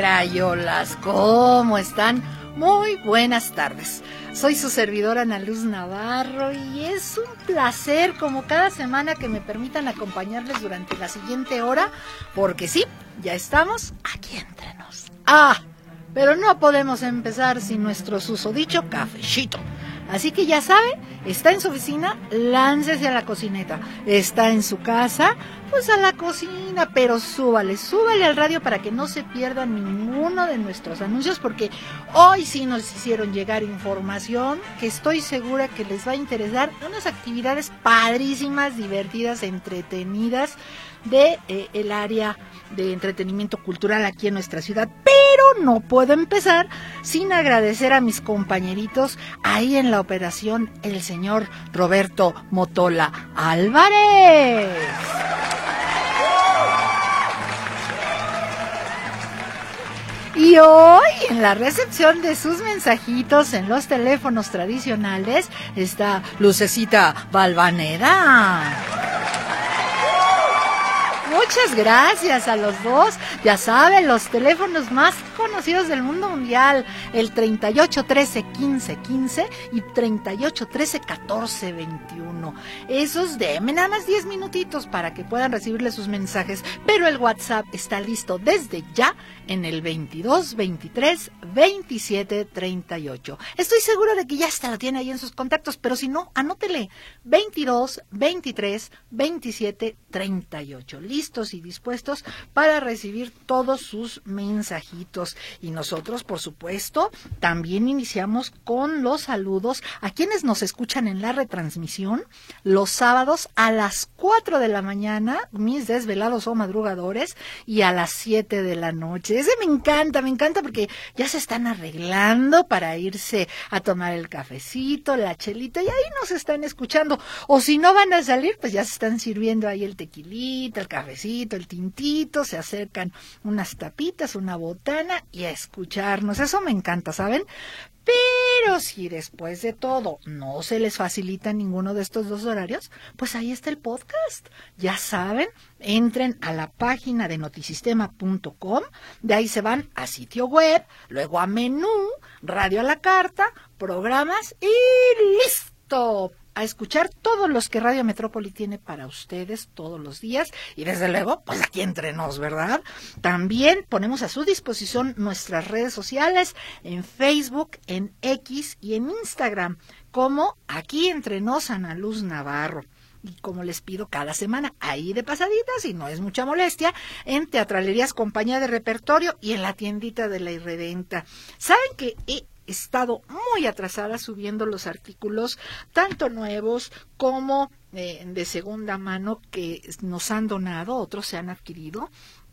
Crayolas, ¿cómo están? Muy buenas tardes. Soy su servidora Ana Luz Navarro y es un placer, como cada semana, que me permitan acompañarles durante la siguiente hora, porque sí, ya estamos aquí entre nos. Ah, pero no podemos empezar sin nuestro susodicho cafecito. Así que ya sabe, está en su oficina, láncese a la cocineta. Está en su casa, pues a la cocina, pero súbale, súbale al radio para que no se pierda ninguno de nuestros anuncios, porque hoy sí nos hicieron llegar información que estoy segura que les va a interesar. Unas actividades padrísimas, divertidas, entretenidas de eh, el área de entretenimiento cultural aquí en nuestra ciudad, pero no puedo empezar sin agradecer a mis compañeritos ahí en la operación, el señor Roberto Motola Álvarez. Y hoy en la recepción de sus mensajitos en los teléfonos tradicionales está Lucecita Balvanera. Muchas gracias a los dos. Ya saben, los teléfonos más conocidos del mundo mundial, el 38 13 15 15 y 38 13 14 21. Esos denme nada más 10 minutitos para que puedan recibirle sus mensajes, pero el WhatsApp está listo desde ya en el 22 23 27 38. Estoy seguro de que ya está lo tiene ahí en sus contactos, pero si no, anótele 22 23 27 38. Y dispuestos para recibir todos sus mensajitos. Y nosotros, por supuesto, también iniciamos con los saludos a quienes nos escuchan en la retransmisión los sábados a las 4 de la mañana, mis desvelados o madrugadores, y a las 7 de la noche. Ese me encanta, me encanta porque ya se están arreglando para irse a tomar el cafecito, la chelita, y ahí nos están escuchando. O si no van a salir, pues ya se están sirviendo ahí el tequilita, el cafecito, el tintito, se acercan unas tapitas, una botana y a escucharnos. Eso me encanta, ¿saben? Pero si después de todo no se les facilita ninguno de estos dos horarios, pues ahí está el podcast. Ya saben, entren a la página de notisistema.com, de ahí se van a sitio web, luego a menú, radio a la carta, programas y listo a escuchar todos los que Radio Metrópoli tiene para ustedes todos los días y desde luego, pues aquí entre nos, ¿verdad? También ponemos a su disposición nuestras redes sociales en Facebook, en X y en Instagram, como aquí entre nos Ana Luz Navarro. Y como les pido cada semana, ahí de pasaditas, y no es mucha molestia, en Teatralerías Compañía de Repertorio y en la tiendita de la Irredenta. ¿Saben que estado muy atrasada subiendo los artículos, tanto nuevos como eh, de segunda mano que nos han donado, otros se han adquirido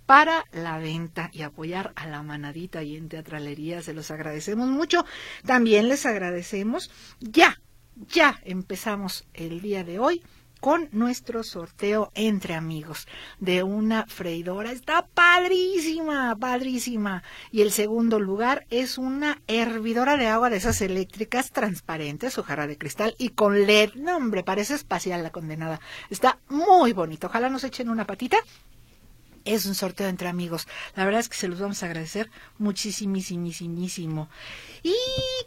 para la venta y apoyar a la manadita y en teatralería. Se los agradecemos mucho. También les agradecemos. Ya, ya empezamos el día de hoy con nuestro sorteo entre amigos de una freidora. Está padrísima, padrísima. Y el segundo lugar es una hervidora de agua de esas eléctricas transparentes, hojarra de cristal y con LED. No, hombre, parece espacial la condenada. Está muy bonito. Ojalá nos echen una patita es un sorteo entre amigos. La verdad es que se los vamos a agradecer muchísimísimísimo. ¿Y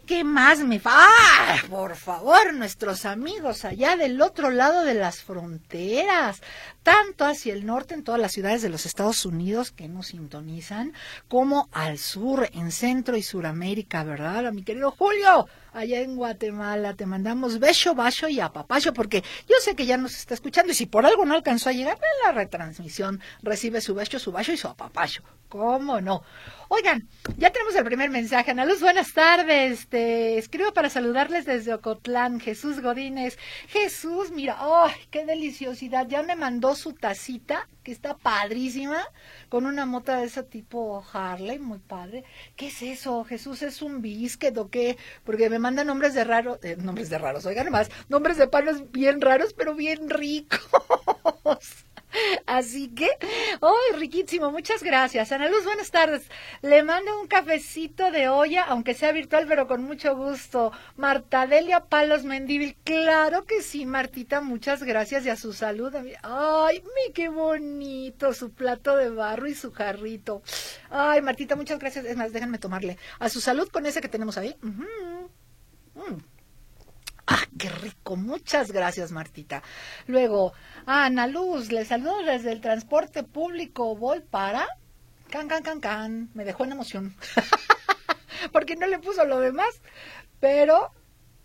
qué más me fa? ¡Ah! Por favor, nuestros amigos allá del otro lado de las fronteras, tanto hacia el norte en todas las ciudades de los Estados Unidos que nos sintonizan, como al sur, en Centro y Suramérica, ¿verdad? Mi querido Julio, allá en Guatemala, te mandamos beso, bacho y apapacho, porque yo sé que ya nos está escuchando y si por algo no alcanzó a llegar, en la retransmisión recibe su beso, su bacho y su apapacho. ¿Cómo no? Oigan, ya tenemos el primer mensaje. Ana Luz, buenas tardes. Te escribo para saludarles desde Ocotlán. Jesús Godínez. Jesús, mira, ¡ay, qué deliciosidad! Ya me mandó su tacita, que está padrísima, con una mota de ese tipo Harley, muy padre. ¿Qué es eso? Jesús, ¿es un biscuit o qué? Porque me manda nombres de raros, eh, nombres de raros, oigan más, nombres de palos bien raros, pero bien ricos. Así que, ¡ay, riquísimo! Muchas gracias. Ana Luz, buenas tardes. Le mando un cafecito de olla, aunque sea virtual, pero con mucho gusto. Marta Delia Palos Mendívil, claro que sí, Martita, muchas gracias y a su salud. ¡Ay, mi qué bonito! Su plato de barro y su jarrito. ¡Ay, Martita, muchas gracias! Es más, déjenme tomarle. A su salud con ese que tenemos ahí. ¡Ah, qué rico! Muchas gracias, Martita. Luego, Ana Luz, le saludo desde el transporte público. Voy para. Can, can, can, can. Me dejó en emoción. Porque no le puso lo demás. Pero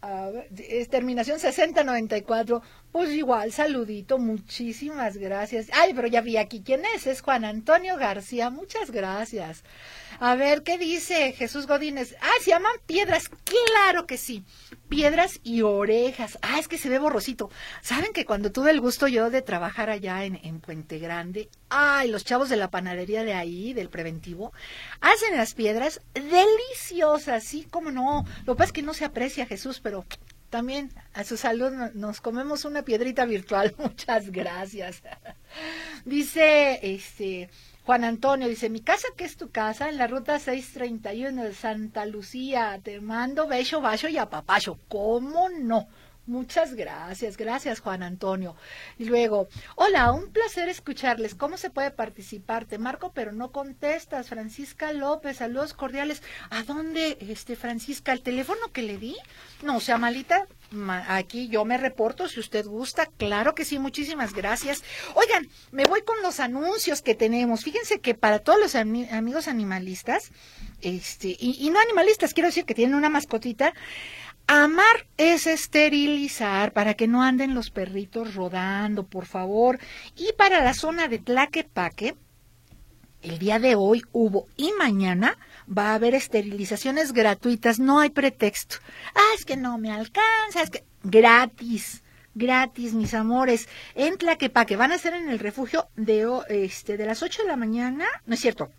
a ver, es terminación 6094. Pues igual, saludito, muchísimas gracias. Ay, pero ya vi aquí quién es, es Juan Antonio García, muchas gracias. A ver, ¿qué dice Jesús Godínez? Ah, se llaman piedras, claro que sí. Piedras y orejas. Ah, es que se ve borrosito. ¿Saben que cuando tuve el gusto yo de trabajar allá en, en Puente Grande, ay, los chavos de la panadería de ahí, del preventivo, hacen las piedras deliciosas, sí, cómo no. Lo que pasa es que no se aprecia Jesús, pero también a su salud nos comemos una piedrita virtual. Muchas gracias. Dice, este, Juan Antonio dice, mi casa que es tu casa en la ruta 631 de Santa Lucía. Te mando beso, vaso y apapacho. ¿Cómo no? Muchas gracias, gracias Juan Antonio. Y luego, hola, un placer escucharles. ¿Cómo se puede participar? Te marco, pero no contestas. Francisca López, saludos cordiales. ¿A dónde, este, Francisca? ¿El teléfono que le di? No, sea malita. Aquí yo me reporto si usted gusta. Claro que sí, muchísimas gracias. Oigan, me voy con los anuncios que tenemos. Fíjense que para todos los amigos animalistas, este, y, y no animalistas, quiero decir que tienen una mascotita, Amar es esterilizar para que no anden los perritos rodando, por favor. Y para la zona de Tlaquepaque, el día de hoy hubo y mañana va a haber esterilizaciones gratuitas, no hay pretexto. Ah, es que no me alcanza, es que gratis, gratis, mis amores. En Tlaquepaque van a ser en el refugio de este de las 8 de la mañana, no es cierto,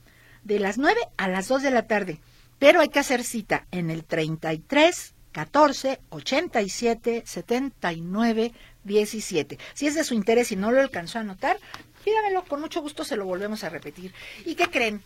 de las 9 a las 2 de la tarde. Pero hay que hacer cita en el 33 14 87 79 17. Si es de su interés y no lo alcanzó a anotar, pídamelo, con mucho gusto se lo volvemos a repetir. ¿Y qué creen?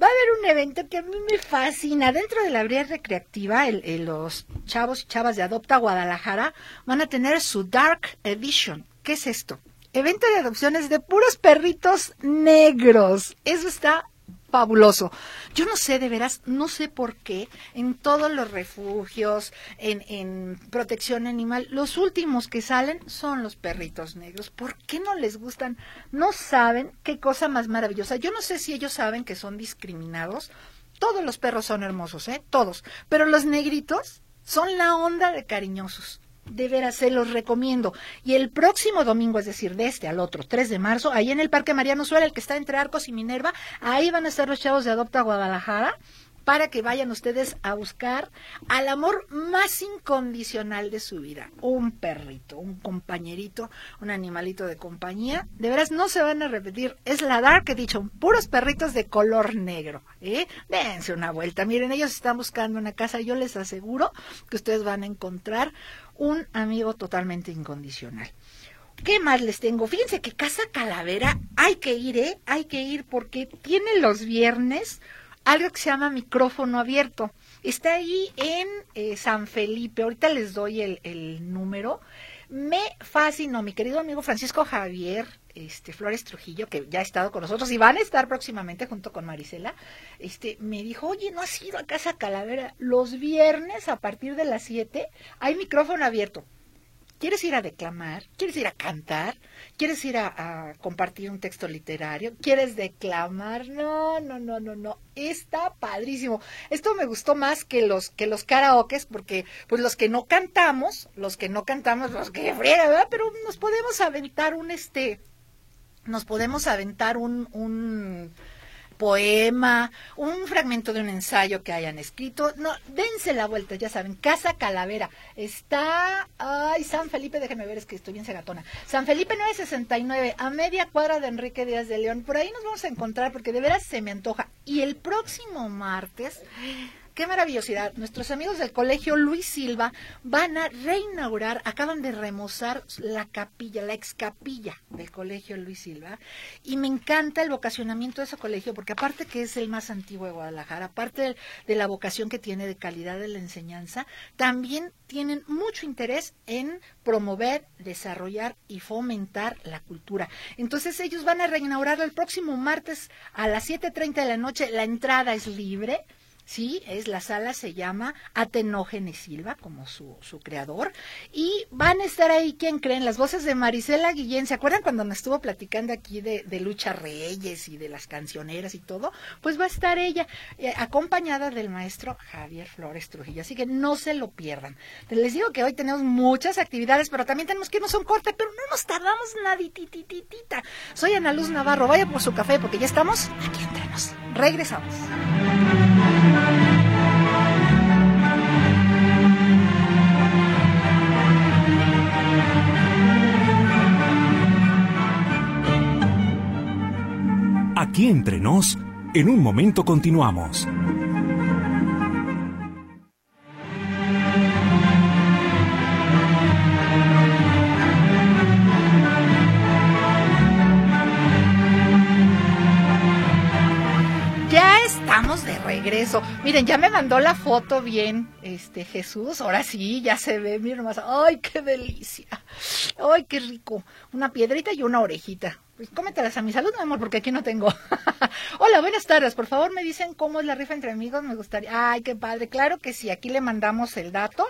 Va a haber un evento que a mí me fascina. Dentro de la área recreativa, el, los chavos y chavas de Adopta Guadalajara van a tener su Dark Edition. ¿Qué es esto? Evento de adopciones de puros perritos negros. Eso está fabuloso. Yo no sé, de veras, no sé por qué en todos los refugios, en, en protección animal, los últimos que salen son los perritos negros. ¿Por qué no les gustan? No saben qué cosa más maravillosa. Yo no sé si ellos saben que son discriminados. Todos los perros son hermosos, ¿eh? Todos. Pero los negritos son la onda de cariñosos de veras se los recomiendo. Y el próximo domingo, es decir, de este al otro, 3 de marzo, ahí en el Parque Mariano Suárez, el que está entre Arcos y Minerva, ahí van a estar los chavos de Adopta Guadalajara para que vayan ustedes a buscar al amor más incondicional de su vida, un perrito, un compañerito, un animalito de compañía. De veras no se van a repetir, es la Dark Edition, puros perritos de color negro, ¿eh? Dense una vuelta. Miren, ellos están buscando una casa, yo les aseguro que ustedes van a encontrar un amigo totalmente incondicional. ¿Qué más les tengo? Fíjense que Casa Calavera hay que ir, ¿eh? Hay que ir porque tiene los viernes algo que se llama micrófono abierto. Está ahí en eh, San Felipe. Ahorita les doy el, el, número. Me fascinó mi querido amigo Francisco Javier este, Flores Trujillo, que ya ha estado con nosotros y van a estar próximamente junto con Marisela. Este, me dijo, oye, ¿no has ido a Casa Calavera? Los viernes a partir de las 7 hay micrófono abierto. ¿Quieres ir a declamar? ¿Quieres ir a cantar? ¿Quieres ir a, compartir un texto literario? ¿Quieres declamar? No, no, no, no, no. Está padrísimo. Esto me gustó más que los que los karaokes porque pues los que no cantamos, los que no cantamos, los que friega, ¿verdad? Pero nos podemos aventar un este nos podemos aventar un un poema, un fragmento de un ensayo que hayan escrito. No, dense la vuelta, ya saben. Casa Calavera. Está, ay, San Felipe, déjenme ver, es que estoy bien segatona. San Felipe 969, a media cuadra de Enrique Díaz de León. Por ahí nos vamos a encontrar porque de veras se me antoja. Y el próximo martes qué maravillosidad. Nuestros amigos del colegio Luis Silva van a reinaugurar, acaban de remozar la capilla, la ex capilla del colegio Luis Silva. Y me encanta el vocacionamiento de ese colegio, porque aparte que es el más antiguo de Guadalajara, aparte de la vocación que tiene de calidad de la enseñanza, también tienen mucho interés en promover, desarrollar y fomentar la cultura. Entonces ellos van a reinaugurar el próximo martes a las 7.30 de la noche. La entrada es libre Sí, es la sala se llama Atenógenes Silva, como su, su creador, y van a estar ahí, ¿quién creen? Las voces de Marisela Guillén, ¿se acuerdan cuando nos estuvo platicando aquí de, de Lucha Reyes y de las cancioneras y todo? Pues va a estar ella, eh, acompañada del maestro Javier Flores Trujillo, así que no se lo pierdan. Les digo que hoy tenemos muchas actividades, pero también tenemos que irnos a un corte, pero no nos tardamos naditititita. Soy Ana Luz Navarro, vaya por su café porque ya estamos aquí entre nos. Regresamos. Aquí entre nos, en un momento continuamos. Ya estamos de regreso. Miren, ya me mandó la foto bien, este Jesús. Ahora sí, ya se ve, miren nomás. ¡Ay, qué delicia! ¡Ay, qué rico! Una piedrita y una orejita. Pues cómetelas a mi salud, mi amor, porque aquí no tengo. Hola, buenas tardes. Por favor, me dicen cómo es la rifa entre amigos. Me gustaría. Ay, qué padre. Claro que sí. Aquí le mandamos el dato.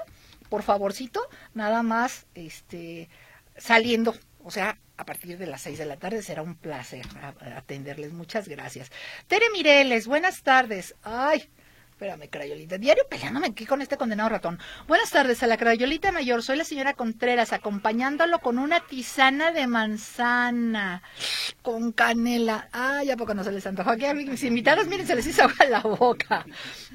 Por favorcito, nada más, este, saliendo. O sea, a partir de las seis de la tarde será un placer atenderles. Muchas gracias. Tere Mireles, buenas tardes. Ay, Espérame, Crayolita. Diario peleándome aquí con este condenado ratón. Buenas tardes a la Crayolita Mayor. Soy la señora Contreras, acompañándolo con una tisana de manzana con canela. Ay, ¿a poco no se les antojó? Aquí a mis invitados, miren, se les hizo agua la boca.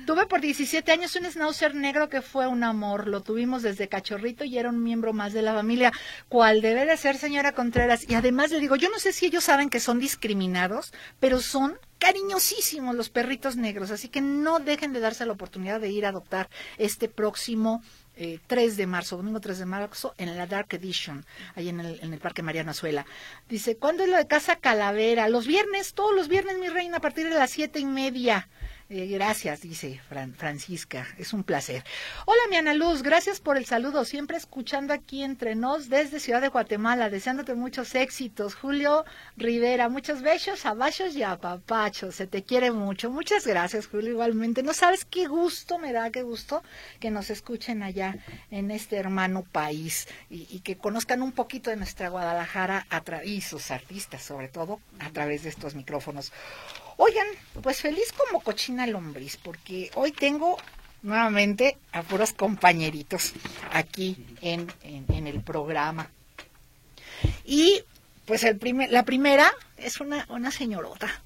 Tuve por 17 años un schnauzer negro que fue un amor. Lo tuvimos desde cachorrito y era un miembro más de la familia. ¿Cuál debe de ser, señora Contreras? Y además le digo, yo no sé si ellos saben que son discriminados, pero son cariñosísimos los perritos negros, así que no dejen de darse la oportunidad de ir a adoptar este próximo eh, 3 de marzo, domingo 3 de marzo, en la Dark Edition, ahí en el, en el Parque Mariano Azuela. Dice, ¿cuándo es lo de Casa Calavera? Los viernes, todos los viernes, mi reina, a partir de las siete y media. Eh, gracias, dice Fran, Francisca, es un placer. Hola, mi Ana Luz, gracias por el saludo, siempre escuchando aquí entre nos desde Ciudad de Guatemala, deseándote muchos éxitos. Julio Rivera, muchos besos, abachos y apapachos, se te quiere mucho. Muchas gracias, Julio, igualmente. No sabes qué gusto me da, qué gusto que nos escuchen allá en este hermano país y, que conozcan un poquito de nuestra Guadalajara a y sus artistas, sobre todo, a través de estos micrófonos. Oigan, pues feliz como cochina lombriz, porque hoy tengo nuevamente a puros compañeritos aquí en, en, el programa. Y pues el la primera es una, una señorota.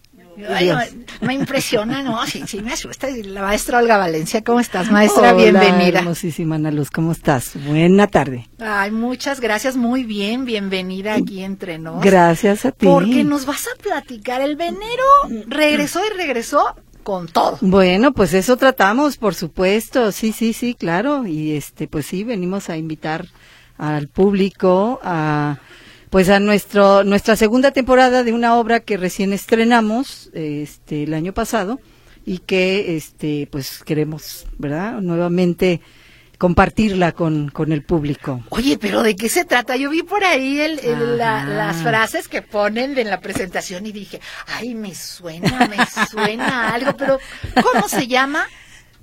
Ay, no, me impresiona, ¿no? Sí, sí, me asusta. La maestra Olga Valencia, ¿cómo estás, maestra? Hola, Bienvenida. Hermosísima Ana Luz, ¿cómo estás? Buena tarde. Ay, muchas gracias, muy bien, bienvenida aquí entre nos. Gracias a ti. Porque nos vas a platicar. El venero regresó y regresó con todo. Bueno, pues eso tratamos, por supuesto. Sí, sí, sí, claro. Y este, pues sí, venimos a invitar al público a pues a nuestro nuestra segunda temporada de una obra que recién estrenamos este el año pasado y que este pues queremos, ¿verdad? Nuevamente compartirla con, con el público. Oye, pero ¿de qué se trata? Yo vi por ahí el, el, la, las frases que ponen en la presentación y dije, ay, me suena, me suena algo, pero ¿cómo se llama?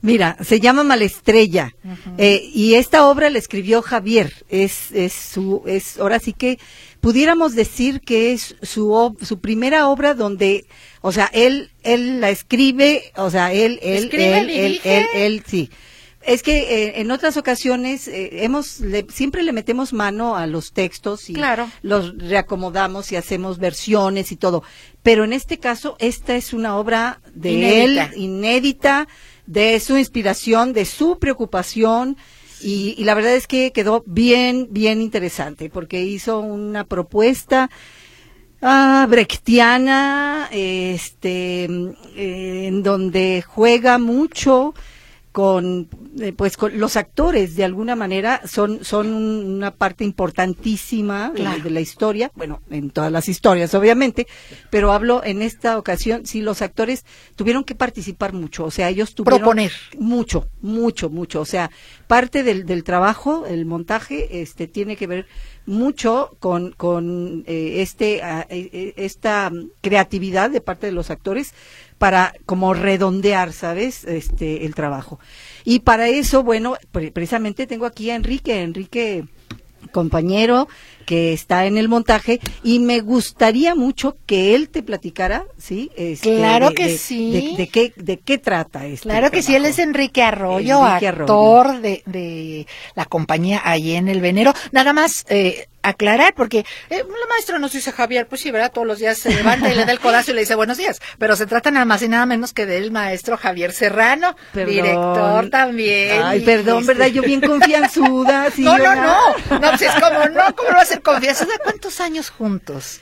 Mira, se llama Malestrella uh -huh. eh, y esta obra la escribió Javier. Es, es su, es ahora sí que pudiéramos decir que es su su primera obra donde, o sea, él él la escribe, o sea, él él ¿Escribe, él, él, él, sí. Es que eh, en otras ocasiones eh, hemos le- siempre le metemos mano a los textos y Claro. los reacomodamos y hacemos versiones y todo. Pero en este caso, esta es una obra de Inédita. él, inédita, de su inspiración, de su preocupación. Y, y la verdad es que quedó bien, bien interesante, porque hizo una propuesta ah, brechtiana, este, mm, eh, en donde juega mucho con, eh, pues, con los actores, de alguna manera, son, son una parte importantísima de, la historia, bueno, en todas las historias, obviamente, pero hablo en esta ocasión, sí, los actores tuvieron que participar mucho, o sea, ellos tuvieron Proponer. mucho, mucho, mucho. O sea, parte del, del trabajo, el montaje, este, tiene que ver mucho con, con eh, este, ah, eh, eh, esta creatividad de parte de los actores para como redondear, ¿sabes? Este, el trabajo. Y para eso, bueno, pre- precisamente tengo aquí a Enrique, Enrique compañero que está en el montaje y me gustaría mucho que él te platicara, ¿sí? Este, Claro de- que de- sí. De, de qué, de qué trata este Claro que sí, él trabajo. es Enrique Arroyo, Enrique Arroyo. actor de, de la compañía ahí en el Venero. Nada más eh, aclarar, porque eh, la maestra nos dice Javier, pues sí, ¿verdad? Todos los días se levanta y le da el codazo y le dice buenos días. Pero se trata nada más y nada menos que del maestro Javier Serrano, Perdón. director también. Ay, perdón, ¿verdad? Yo bien confianzuda. sí, no, no, no. No, pues es como, no, ¿cómo no va a confianza? ¿De cuántos años juntos?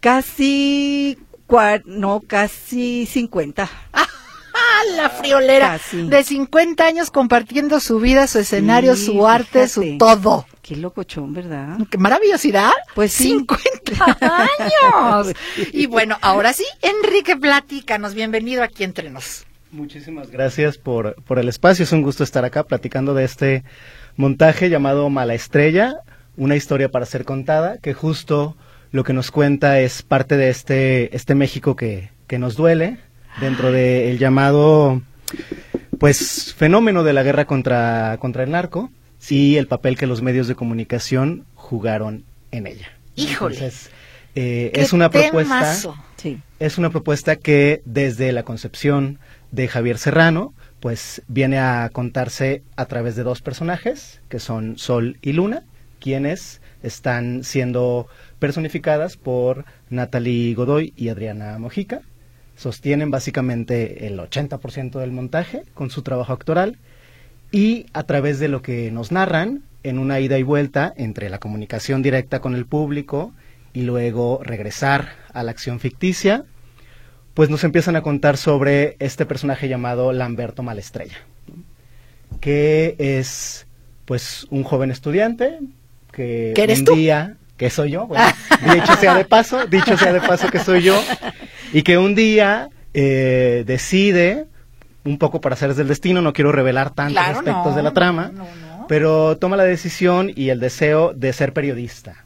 Casi, cua- no, casi 50. ¡Ah, la friolera! Casi. De 50 años compartiendo su vida, su escenario, Sí, su arte, su todo. Qué locochón, ¿verdad? ¡Qué maravillosidad! Pues sí. 50 años. Y bueno, ahora sí, Enrique, platícanos. Bienvenido aquí entre nos. Muchísimas gracias por, por el espacio. Es un gusto estar acá platicando de este montaje llamado Mala Estrella, una historia para ser contada, que justo lo que nos cuenta es parte de este, este México que, que nos duele, dentro del llamado pues fenómeno de la guerra contra, contra el narco y el papel que los medios de comunicación jugaron en ella. Híjole. Entonces, eh, ¡Qué es una propuesta! Sí. es una propuesta que desde la concepción de Javier Serrano, pues viene a contarse a través de dos personajes, que son Sol y Luna, quienes están siendo personificadas por Natalie Godoy y Adriana Mojica. Sostienen básicamente el 80% del montaje con su trabajo actoral y a través de lo que nos narran en una ida y vuelta entre la comunicación directa con el público y luego regresar a la acción ficticia, pues nos empiezan a contar sobre este personaje llamado Lamberto Malestrella, que es pues un joven estudiante que ¿Que eres un tú? día que soy yo, bueno, dicho sea de paso, dicho sea de paso que soy yo, y que un día eh, decide, un poco para hacer del destino, no quiero revelar tantos Claro, aspectos no, de la trama, no, no. pero toma la decisión y el deseo de ser periodista,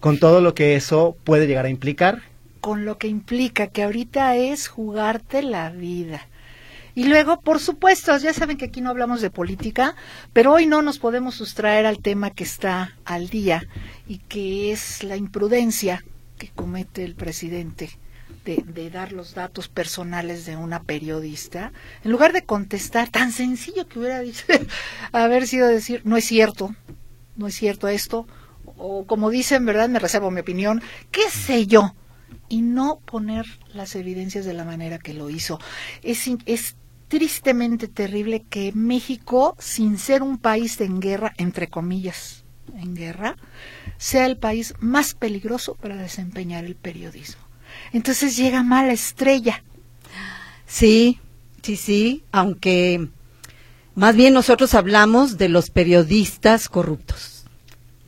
con todo lo que eso puede llegar a implicar. Con lo que implica que ahorita es jugarte la vida. Y luego, por supuesto, ya saben que aquí no hablamos de política, pero hoy no nos podemos sustraer al tema que está al día y que es la imprudencia que comete el presidente de, dar los datos personales de una periodista, en lugar de contestar tan sencillo que hubiera dicho, haber sido decir, no es cierto, no es cierto esto, o como dicen, ¿verdad? Me reservo mi opinión, qué sé yo, y no poner las evidencias de la manera que lo hizo. Es, es tristemente terrible que México, sin ser un país en guerra, entre comillas, en guerra, sea el país más peligroso para desempeñar el periodismo. Entonces llega mala estrella. Sí, sí, sí, aunque más bien nosotros hablamos de los periodistas corruptos.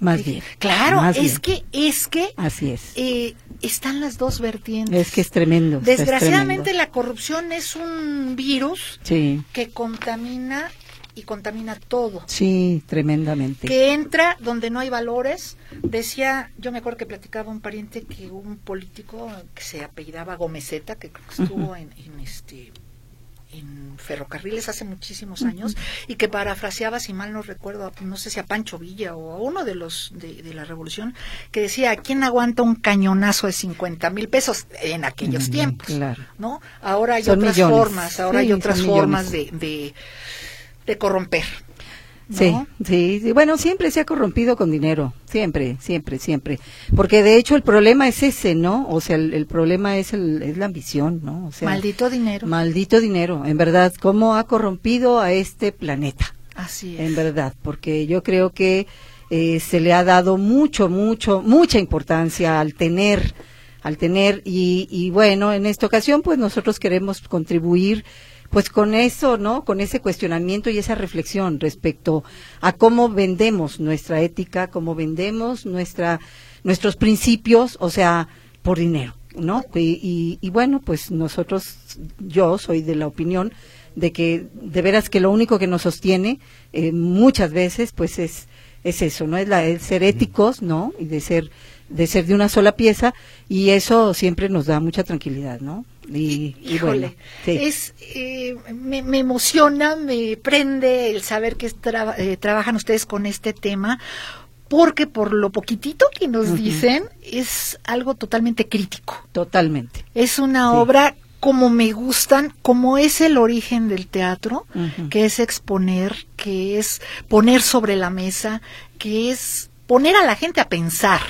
Más bien. Claro, más es bien. que, es que Así es. eh, están las dos vertientes. Es que es tremendo. es Desgraciadamente tremendo. la corrupción es un virus Sí, que contamina y contamina todo. sí, tremendamente. Que entra donde no hay valores. Decía, yo me acuerdo que platicaba un pariente que hubo un político que se apellidaba Gomezeta, que estuvo en, en este en ferrocarriles hace muchísimos años y que parafraseaba, si mal no recuerdo, no sé si a Pancho Villa o a uno de los de, de la revolución, que decía, ¿quién aguanta un cañonazo de 50 mil pesos en aquellos tiempos? claro. ¿no? Ahora hay Son otras millones. formas, ahora Sí, hay otras formas de, de corromper. Sí, sí, sí, bueno, siempre se ha corrompido con dinero, siempre, siempre, siempre, porque de hecho el problema es ese, ¿no? O sea, el, problema es, el, es la ambición, ¿no? O sea, maldito dinero. Maldito dinero, en verdad, cómo ha corrompido a este planeta. Así es. En verdad, porque yo creo que eh, se le ha dado mucho, mucho, mucha importancia al tener, al tener, y, y bueno, en esta ocasión, pues nosotros queremos contribuir pues con eso, ¿no? Con ese cuestionamiento y esa reflexión respecto a cómo vendemos nuestra ética, cómo vendemos nuestra, nuestros principios, o sea, por dinero, ¿no? Y, y, bueno, pues nosotros, yo soy de la opinión de que de veras que lo único que nos sostiene eh, muchas veces, pues es, es eso, ¿no? Es la, el ser éticos, ¿no? Y de ser, de ser de una sola pieza, y eso siempre nos da mucha tranquilidad, ¿no? Y, Híjole, es, eh, me, emociona, me prende el saber que eh, trabajan ustedes con este tema, porque por lo poquitito que nos dicen, es algo totalmente crítico. Totalmente. Es una obra como me gustan, como es el origen del teatro, que es exponer, que es poner sobre la mesa, que es poner a la gente a pensar.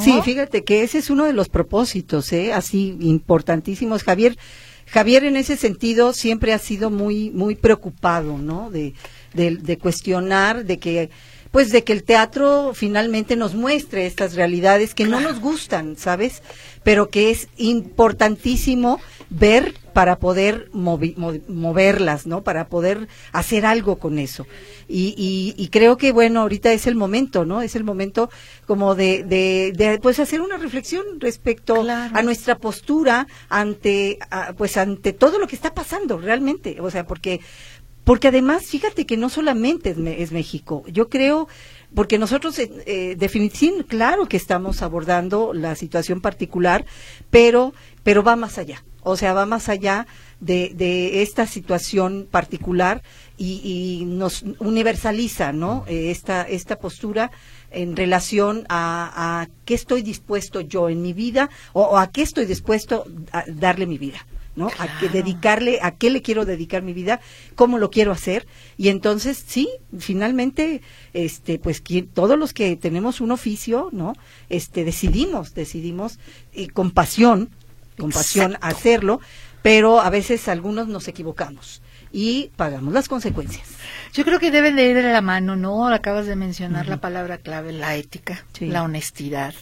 Sí, fíjate que ese es uno de los propósitos, ¿eh? así importantísimos. Javier, Javier en ese sentido siempre ha sido muy, muy preocupado, ¿no? De, de, cuestionar, de que, pues, de que el teatro finalmente nos muestre estas realidades que no nos gustan, ¿sabes? Pero que es importantísimo ver para poder moverlas, ¿no? Para poder hacer algo con eso. Y, y, creo que, bueno, ahorita es el momento, ¿no? Es el momento como de, de, pues, hacer una reflexión respecto a nuestra postura ante, pues, ante todo lo que está pasando realmente. O sea, porque, porque además, fíjate que no solamente es, México. Yo creo porque nosotros eh, eh definitivamente claro que estamos abordando la situación particular, pero pero va más allá. O sea, va más allá de, de esta situación particular y, nos universaliza, ¿no? Eh, esta, esta postura en relación a, a, qué estoy dispuesto yo en mi vida o, a qué estoy dispuesto a darle mi vida. ¿no? A que dedicarle, a qué le quiero dedicar mi vida, cómo lo quiero hacer. Y entonces, sí, finalmente, este, pues todos los que tenemos un oficio, ¿no? Este, decidimos, decidimos eh, con pasión, con pasión hacerlo, pero a veces algunos nos equivocamos y pagamos las consecuencias. Yo creo que deben de ir de la mano, ¿no? Acabas de mencionar la palabra clave, la ética, la honestidad,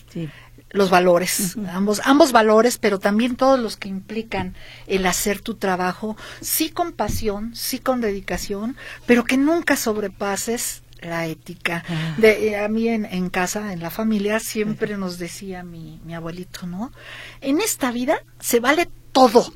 los valores, ambos, ambos valores, pero también todos los que implican el hacer tu trabajo, sí con pasión, sí con dedicación, pero que nunca sobrepases la ética. Ah. De, eh, a mí en, en, casa, en la familia, siempre nos decía mi, mi abuelito, ¿no? En esta vida se vale todo,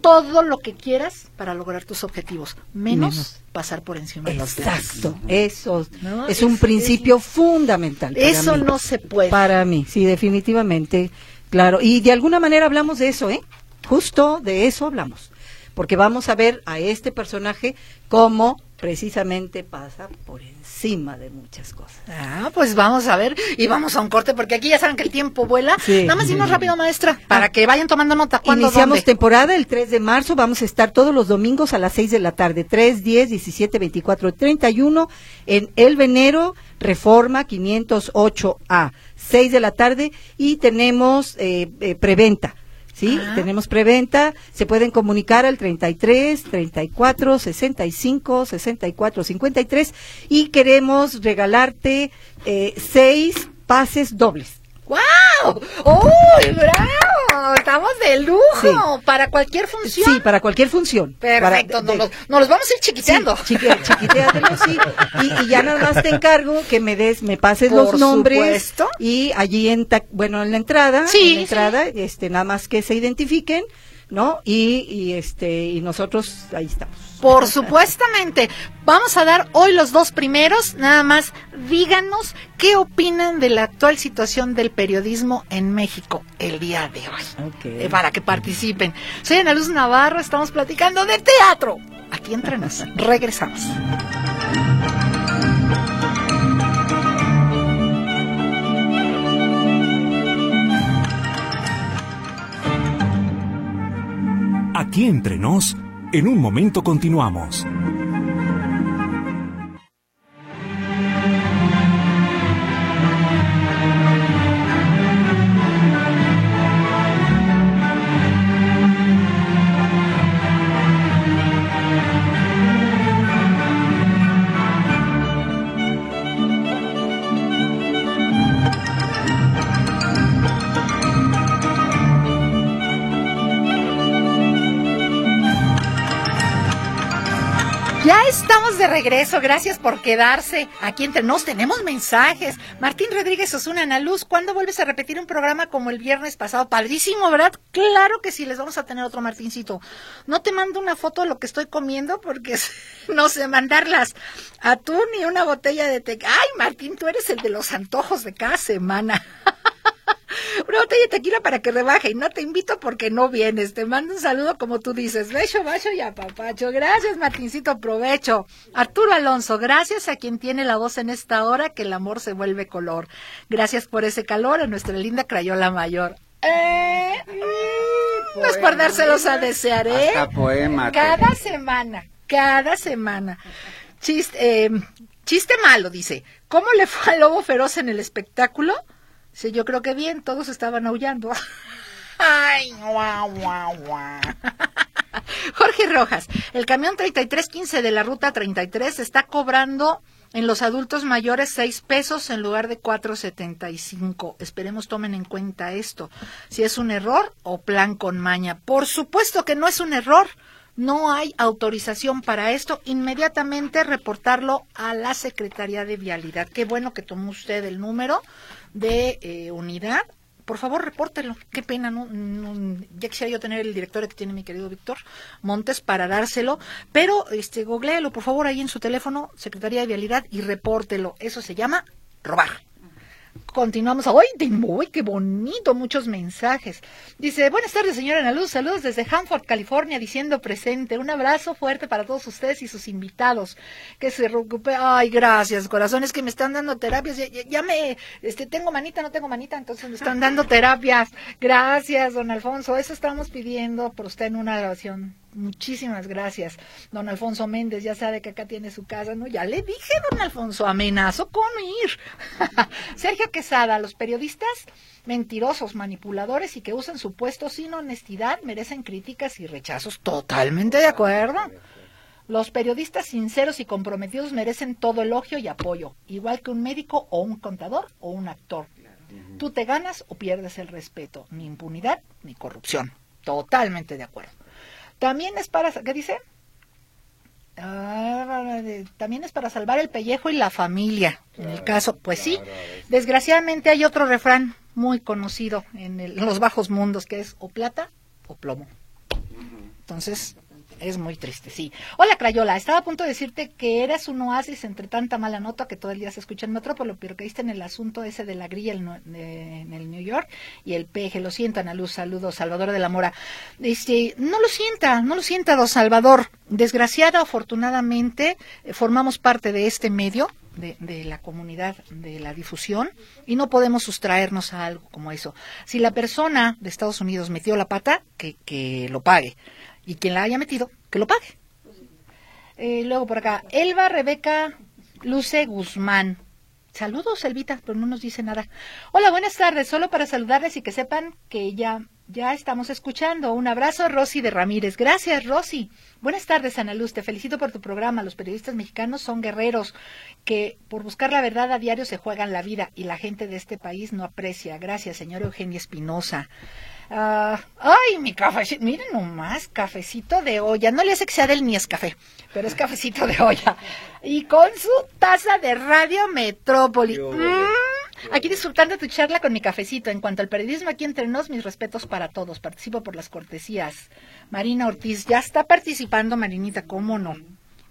todo lo que quieras para lograr tus objetivos, menos, pasar por encima de los demás. Exacto, eso es, un principio fundamental. eso no se puede. Para mí, sí, definitivamente, claro. Y de alguna manera hablamos de eso, ¿eh? Justo de eso hablamos. Porque vamos a ver a este personaje como precisamente pasa por encima de muchas cosas. Ah, pues vamos a ver y vamos a un corte porque aquí ya saben que el tiempo vuela. Nada más dinos rápido, maestra, para que vayan tomando nota. Iniciamos temporada el 3 de marzo, vamos a estar todos los domingos a las 6 de la tarde, 3, 10, 17, 24, 31 en El Venero, Reforma 508A, 6 de la tarde y tenemos eh, eh, preventa ¿sí? Tenemos preventa, se pueden comunicar al 33 34 65 64 53 y queremos regalarte eh, seis pases dobles. ¡Wow! ¡Uy, bravo! Estamos de lujo para cualquier función. Sí, para cualquier función. Perfecto, nos, los, vamos a ir chiquiteando. Sí, sí. Y, ya nada más te encargo que me des, me pases los nombres. Supuesto. Y allí en, bueno, en la entrada, sí, en la entrada, este, nada más que se identifiquen, ¿no? Y, y este, y nosotros ahí estamos. Por supuestamente. Vamos a dar hoy los dos primeros. Nada más díganos qué opinan de la actual situación del periodismo en México el día de hoy. Eh, para que participen. Soy Ana Luz Navarro, estamos platicando de teatro. Aquí entrenos. Regresamos. Aquí entre nos en un momento continuamos. Gracias por quedarse. Aquí entre nos tenemos mensajes. Martín Rodríguez Osuna, Ana Luz, ¿cuándo vuelves a repetir un programa como el viernes pasado? Padrísimo, ¿verdad? Claro que sí, les vamos a tener otro Martincito. No te mando una foto de lo que estoy comiendo porque no sé mandarlas a tú ni una botella de té. Ay, Martín, tú eres el de los antojos de cada semana. Una botella de tequila para que rebaje y no te invito porque no vienes. Te mando un saludo como tú dices. Beso, bacho y apapacho. Gracias, Martincito, provecho. Arturo Alonso, gracias a quien tiene la voz en esta hora que el amor se vuelve color. Gracias por ese calor a nuestra linda Crayola Mayor. Eh, mm, no es por dárselos a desear, ¿eh? poema. Cada semana, cada semana. Chiste, eh, chiste malo, dice. ¿Cómo le fue al lobo feroz en el espectáculo? Sí, yo creo que bien, todos estaban aullando. Ay, guau, guau, guau. Jorge Rojas, el camión 3315 de la ruta 33 está cobrando en los adultos mayores 6 pesos en lugar de 4.75. Esperemos tomen en cuenta esto. Si es un error o plan con maña. Por supuesto que no es un error. No hay autorización para esto. Inmediatamente reportarlo a la Secretaría de Vialidad. Qué bueno que tomó usted el número de eh, unidad, por favor, repórtelo. Qué pena, ¿no? ya quisiera yo tener el director que tiene mi querido Víctor Montes para dárselo, pero este, googleelo, por favor, ahí en su teléfono, Secretaría de Vialidad, y repórtelo. Eso se llama robar. Continuamos. ¡Ay, uy, qué bonito! Muchos mensajes. Dice, buenas tardes, señora Ana Luz. Saludos desde Hanford, California, diciendo presente. Un abrazo fuerte para todos ustedes y sus invitados. Que se recupere. Ay, gracias, corazones que me están dando terapias. Ya, me, este, tengo manita, no tengo manita, entonces me están dando terapias. Gracias, don Alfonso. Eso estamos pidiendo por usted en una grabación Muchísimas gracias, don Alfonso Méndez. Ya sabe que acá tiene su casa, ¿no? Ya le dije, don Alfonso, amenazo con ir. Sergio Quesada, los periodistas mentirosos, manipuladores y que usan su puesto sin honestidad merecen críticas y rechazos. Totalmente de acuerdo. Los periodistas sinceros y comprometidos merecen todo elogio y apoyo, igual que un médico o un contador o un actor. Tú te ganas o pierdes el respeto, ni impunidad ni corrupción. Totalmente de acuerdo. También es para, ¿qué dice? Ah, también es para salvar el pellejo y la familia. En el caso, pues sí. Desgraciadamente hay otro refrán muy conocido en, los bajos mundos que es o plata o plomo. Entonces, es muy triste, sí. Hola, Crayola. Estaba a punto de decirte que eras un oasis entre tanta mala nota que todo el día se escucha en Metrópolo, pero diste en el asunto ese de la grilla en el New York y el peje. Lo siento, Ana Luz. Saludos, Salvador de la Mora. Este, no lo sienta, no lo sienta, don Salvador. Desgraciada, afortunadamente, eh, formamos parte de este medio, de, de, la comunidad de la difusión y no podemos sustraernos a algo como eso. Si la persona de Estados Unidos metió la pata, que, que lo pague y quien la haya metido, que lo pague. Eh, luego por acá, Elba Rebeca Luce Guzmán. Saludos, Elvita, pero no nos dice nada. Hola, buenas tardes. Solo para saludarles y que sepan que ya, ya estamos escuchando. Un abrazo, Rosy de Ramírez. Gracias, Rosy. Buenas tardes, Ana Luz. Te felicito por tu programa. Los periodistas mexicanos son guerreros que por buscar la verdad a diario se juegan la vida y la gente de este país no aprecia. Gracias, señor Eugenia Espinosa. Ah, ay, mi cafecito, miren nomás, cafecito de olla. No le hace que sea del ni es café, pero es cafecito de olla. Y con su taza de Radio Metrópoli. Mm, aquí disfrutando tu charla con mi cafecito. En cuanto al periodismo, aquí entre nos, mis respetos para todos. Participo por las cortesías. Marina Ortiz, ya está participando, Marinita, ¿cómo no?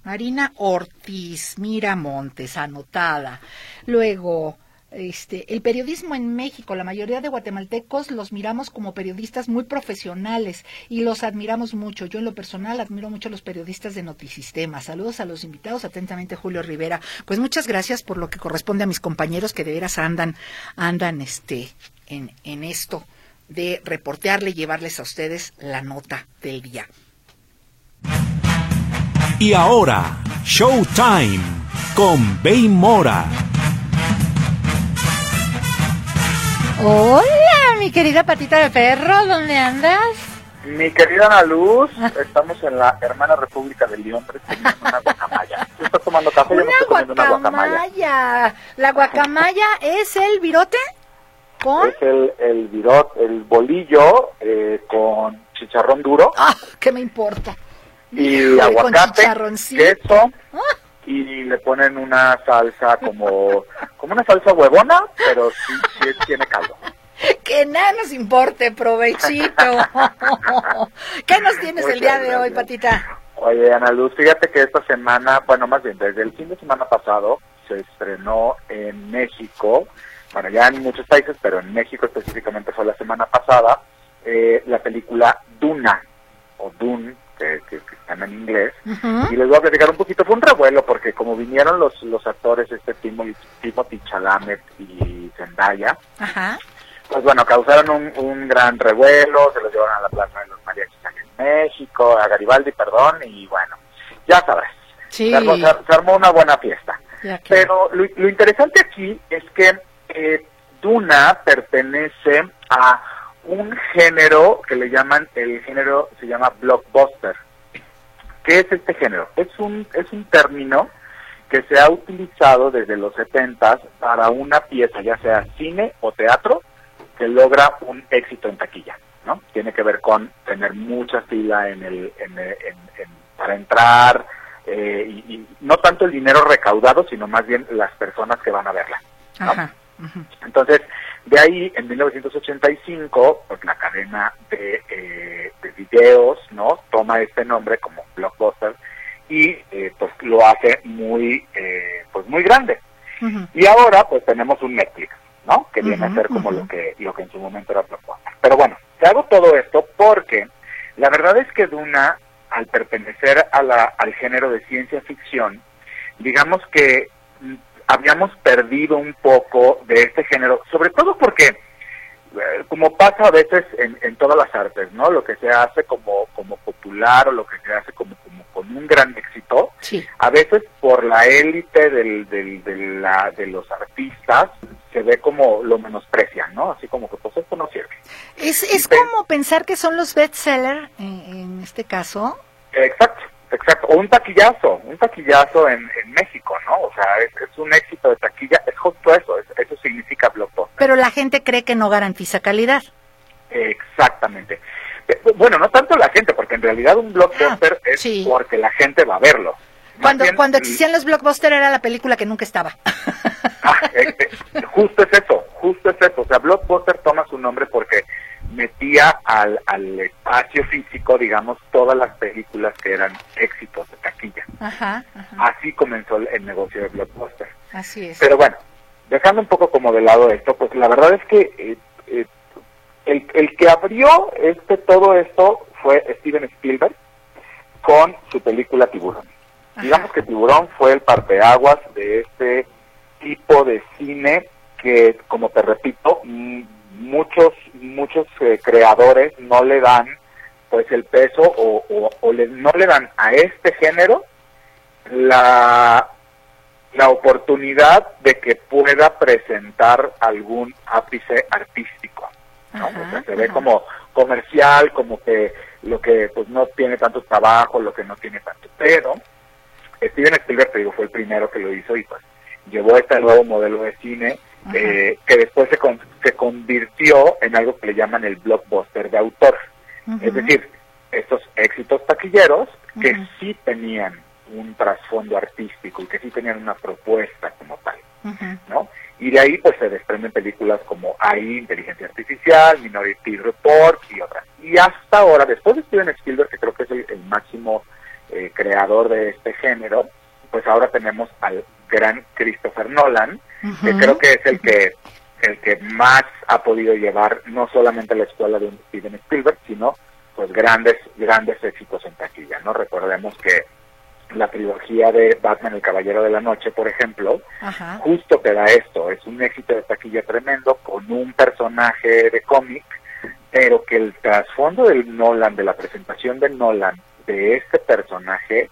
Marina Ortiz, Mira Montes, anotada. Luego, este, el periodismo en México, la mayoría de guatemaltecos los miramos como periodistas muy profesionales y los admiramos mucho. Yo en lo personal admiro mucho a los periodistas de Notisistema. Saludos a los invitados, atentamente Julio Rivera. Pues muchas gracias por lo que corresponde a mis compañeros que de veras andan, andan este, en, en esto de reportearle y llevarles a ustedes la nota del día. Y ahora, Showtime con Bay Mora. Hola, mi querida patita de perro, ¿dónde andas? Mi querida Ana Luz, estamos en la hermana República de León, teniendo una guacamaya. ¿Tú estás tomando café? Una, yo guacamaya. una guacamaya. ¿La guacamaya es el virote? ¿Con? Es el, el virote, el bolillo eh, con chicharrón duro. Ah, ¿qué me importa? y con aguacate, queso y le ponen una salsa como como una salsa huevona, pero sí, sí tiene caldo. Que nada nos importe, provechito. ¿Qué nos tienes el día de hoy, Patita? Oye, Ana Luz, fíjate que esta semana, bueno, más bien desde el fin de semana pasado se estrenó en México, bueno, ya en muchos países, pero en México específicamente fue la semana pasada, eh, la película Duna, o Dune, que, que, que están en inglés, y les voy a platicar un poquito, fue un revuelo porque como vinieron los, los actores, este Timothy, Timothy Chalamet y Zendaya, pues bueno, causaron un, un gran revuelo, se los llevaron a la plaza de los mariachis en México, a Garibaldi, perdón, y bueno, ya sabrás. Sí. Se, armó, se- armó una buena fiesta. Pero lo, lo interesante aquí es que eh, Duna pertenece a un género que le llaman, el género se llama blockbuster. ¿Qué es este género? Es un, es un término que se ha utilizado desde los 70 para una pieza, ya sea cine o teatro, que logra un éxito en taquilla, ¿no? Tiene que ver con tener mucha fila en el, en, en- en- para entrar, eh, y, y no tanto el dinero recaudado, sino más bien las personas que van a verla. ¿no? Ajá. ujú. Entonces, de ahí, en 1985, pues la cadena de, eh, de videos, ¿no? Toma este nombre como Blockbuster y eh, pues lo hace muy, eh, pues muy grande. Y ahora, pues tenemos un Netflix, ¿no? Que viene a ser como lo que lo que en su momento era Blockbuster. Pero bueno, te hago todo esto porque la verdad es que Duna, al pertenecer a la, al género de ciencia ficción, digamos que habíamos perdido un poco de este género, sobre todo porque, eh, como pasa a veces en, en todas las artes, ¿no? Lo que se hace como, como popular o lo que se hace como, como con un gran éxito, Sí. a veces por la élite del, del, de, la, de los artistas se ve como lo menosprecian, ¿no? Así como que pues esto no sirve. Es, es como pensar que son los bestsellers, en, en este caso. Exacto, exacto. O un taquillazo, un taquillazo en, en México, ¿no? O sea, es, es un éxito de taquilla, es justo eso, es- eso significa blockbuster. Pero la gente cree que no garantiza calidad. Exactamente. Eh, Bueno, no tanto la gente, porque en realidad un blockbuster Ah, es sí. porque la gente va a verlo. Más Cuando, bien, cuando existían los blockbusters era la película que nunca estaba. Ah, eh, eh, justo es eso, justo es eso. O sea, Blockbuster toma su nombre porque metía al, al espacio físico, digamos, todas las películas que eran éxitos de taquilla. Ajá, ajá. Así comenzó el, el negocio de Blockbuster. Así es. Pero bueno, dejando un poco como de lado esto, pues la verdad es que eh, eh, el, el que abrió este todo esto fue Steven Spielberg con su película Tiburón. Ajá. Digamos que Tiburón fue el parteaguas de este tipo de cine que, como te repito, mm, muchos muchos eh, creadores no le dan pues el peso o, o- o le- no le dan a este género la la oportunidad de que pueda presentar algún ápice artístico. ¿no? Ajá, o sea, se ve ajá. como comercial, como que lo que pues no tiene tanto trabajo, lo que no tiene tanto. Pero Steven Spielberg, te digo, fue el primero que lo hizo y pues llevó este nuevo modelo de cine. Eh, que después se, con- se convirtió en algo que le llaman el blockbuster de autor. Es decir, estos éxitos taquilleros que sí tenían un trasfondo artístico y que sí tenían una propuesta como tal. ¿no? Y de ahí pues se desprenden películas como AI, Inteligencia Artificial, Minority Report y otras. Y hasta ahora, después de Steven Spielberg, que creo que es el, el máximo eh, creador de este género, pues ahora tenemos al gran Christopher Nolan, que creo que es el que el que más ha podido llevar no solamente la escuela de Steven Spielberg, sino pues grandes grandes éxitos en taquilla, ¿no? Recordemos que la trilogía de Batman el Caballero de la Noche, por ejemplo, Ajá. justo te da esto, es un éxito de taquilla tremendo con un personaje de cómic, pero que el trasfondo del Nolan, de la presentación de Nolan, de este personaje,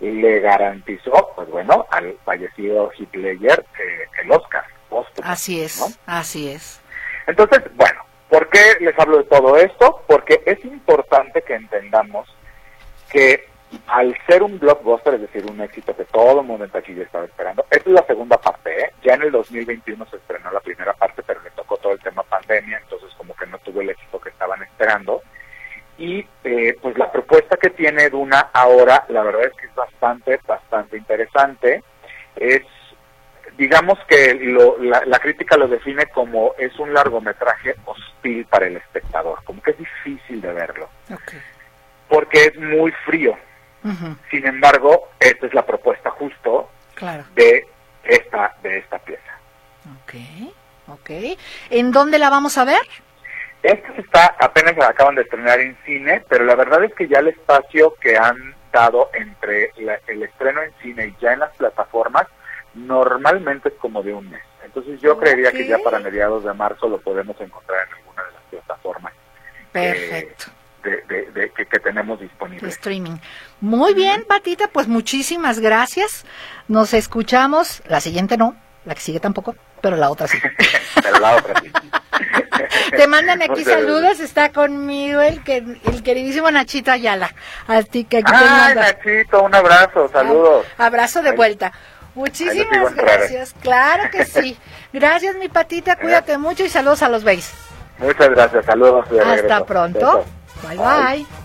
le garantizó, pues bueno, al fallecido Ledger eh, el Oscar. póstumo, Así es, ¿no? así es. Entonces, bueno, ¿por qué les hablo de todo esto? Porque es importante que entendamos que al ser un blockbuster, es decir, un éxito que todo el mundo en taquilla estaba esperando, esta es la segunda parte, ¿eh? Ya en el 2021 se estrenó la primera parte, pero le tocó todo el tema pandemia, entonces como que no tuvo el éxito que estaban esperando. Y eh, pues la propuesta que tiene Duna ahora, la verdad es que es bastante, bastante interesante. Es, digamos que lo, la, la crítica lo define como es un largometraje hostil para el espectador, como que es difícil de verlo, Ok. porque es muy frío. Sin embargo, esta es la propuesta justo Claro. de esta, de esta pieza. Ok. Ok. ¿En dónde la vamos a ver? Esta está, apenas la acaban de estrenar en cine, pero la verdad es que ya el espacio que han dado entre la- el estreno en cine y ya en las plataformas, normalmente es como de un mes. Entonces yo creería que ya para mediados de marzo lo podemos encontrar en alguna de las plataformas Perfecto. de, de- de- que, que tenemos de disponibles. streaming. Muy bien, Patita, pues muchísimas gracias. Nos escuchamos. La siguiente no, la que sigue tampoco, pero la otra sí. pero la otra sí. Te mandan aquí Muchas saludos. Está conmigo el, que, el queridísimo Nachito Ayala. A ti que aquí te Ay. Nachito, un abrazo, saludos. Abrazo de vuelta. Muchísimas gracias. Claro que sí. Gracias, mi patita. Cuídate mucho y saludos a los beis. Muchas gracias, saludos. Hasta regreso. pronto. Besos. Bye bye.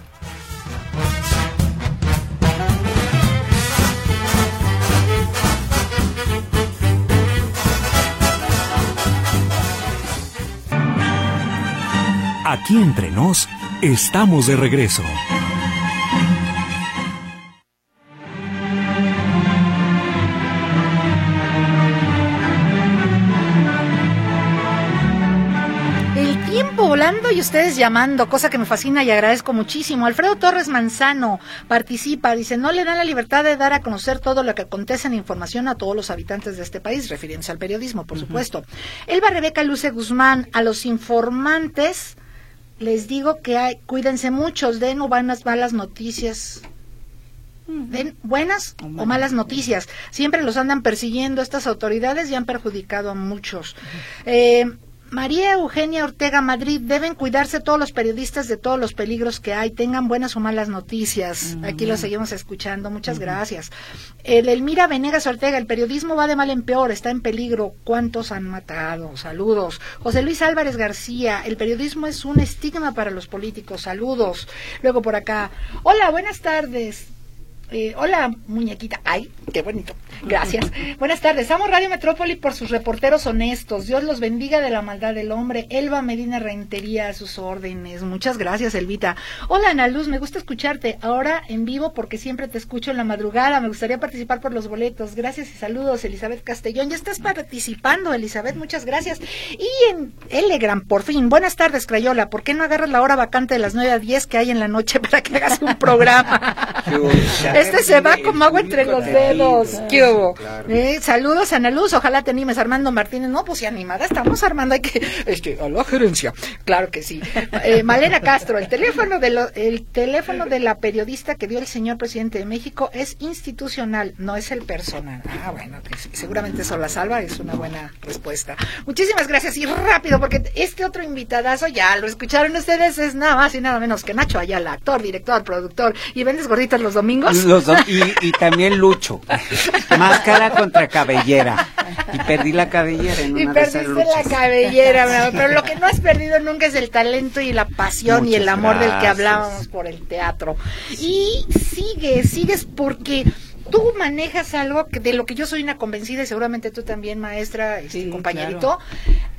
Aquí entre nos, estamos de regreso. El tiempo volando y ustedes llamando, cosa que me fascina y agradezco muchísimo. Alfredo Torres Manzano participa, dice, no le dan la libertad de dar a conocer todo lo que acontece en información a todos los habitantes de este país, refiriéndose al periodismo, por supuesto. Elba Rebeca Luce Guzmán, a los informantes les digo que hay, cuídense muchos, den o vanas malas noticias. Den buenas o malas noticias. Siempre los andan persiguiendo estas autoridades y han perjudicado a muchos. Eh, María Eugenia Ortega Madrid, deben cuidarse todos los periodistas de todos los peligros que hay, tengan buenas o malas noticias. Aquí lo seguimos escuchando, muchas gracias. El Elmira Venegas Ortega, el periodismo va de mal en peor, está en peligro. ¿Cuántos han matado? Saludos. José Luis Álvarez García, el periodismo es un estigma para los políticos. Saludos. Luego por acá, hola, buenas tardes. Eh, hola, muñequita. Ay, qué bonito. Gracias. Buenas tardes. Amo Radio Metrópoli por sus reporteros honestos. Dios los bendiga de la maldad del hombre. Elba Medina Rentería a sus órdenes. Muchas gracias, Elvita. Hola, Ana Luz. Me gusta escucharte. Ahora en vivo porque siempre te escucho en la madrugada. Me gustaría participar por los boletos. Gracias y saludos, Elizabeth Castellón. Ya estás participando, Elizabeth. Muchas gracias. Y en Telegram, por fin. Buenas tardes, Crayola. ¿Por qué no agarras la hora vacante de las 9 a 10 que hay en la noche para que hagas un programa? Este se va como agua entre los dedos. Eh, saludos, Ana Luz. Ojalá te animes, Armando Martínez. No, pues si animada estamos armando. Hay que. Este, a la gerencia. Claro que sí. Eh, Malena Castro, el teléfono, de lo- el teléfono de la periodista que dio el señor presidente de México es institucional, no es el personal. Ah, bueno, seguramente eso la salva. Es una buena respuesta. Muchísimas gracias. Y rápido, porque este otro invitadazo ya lo escucharon ustedes. Es nada más y nada menos que Nacho Ayala, actor, director, productor. ¿Y vendes gorditas los domingos? Los do- y, y también lucho. Máscara contra cabellera. Y perdí la cabellera en Y una de esas perdiste la luchas. cabellera, mi amor, pero lo que no has perdido nunca es el talento y la pasión y el amor del que hablábamos por el teatro. Y sigues, sigues porque tú manejas algo que de lo que yo soy una convencida y seguramente tú también, maestra, este, Sí, compañerito,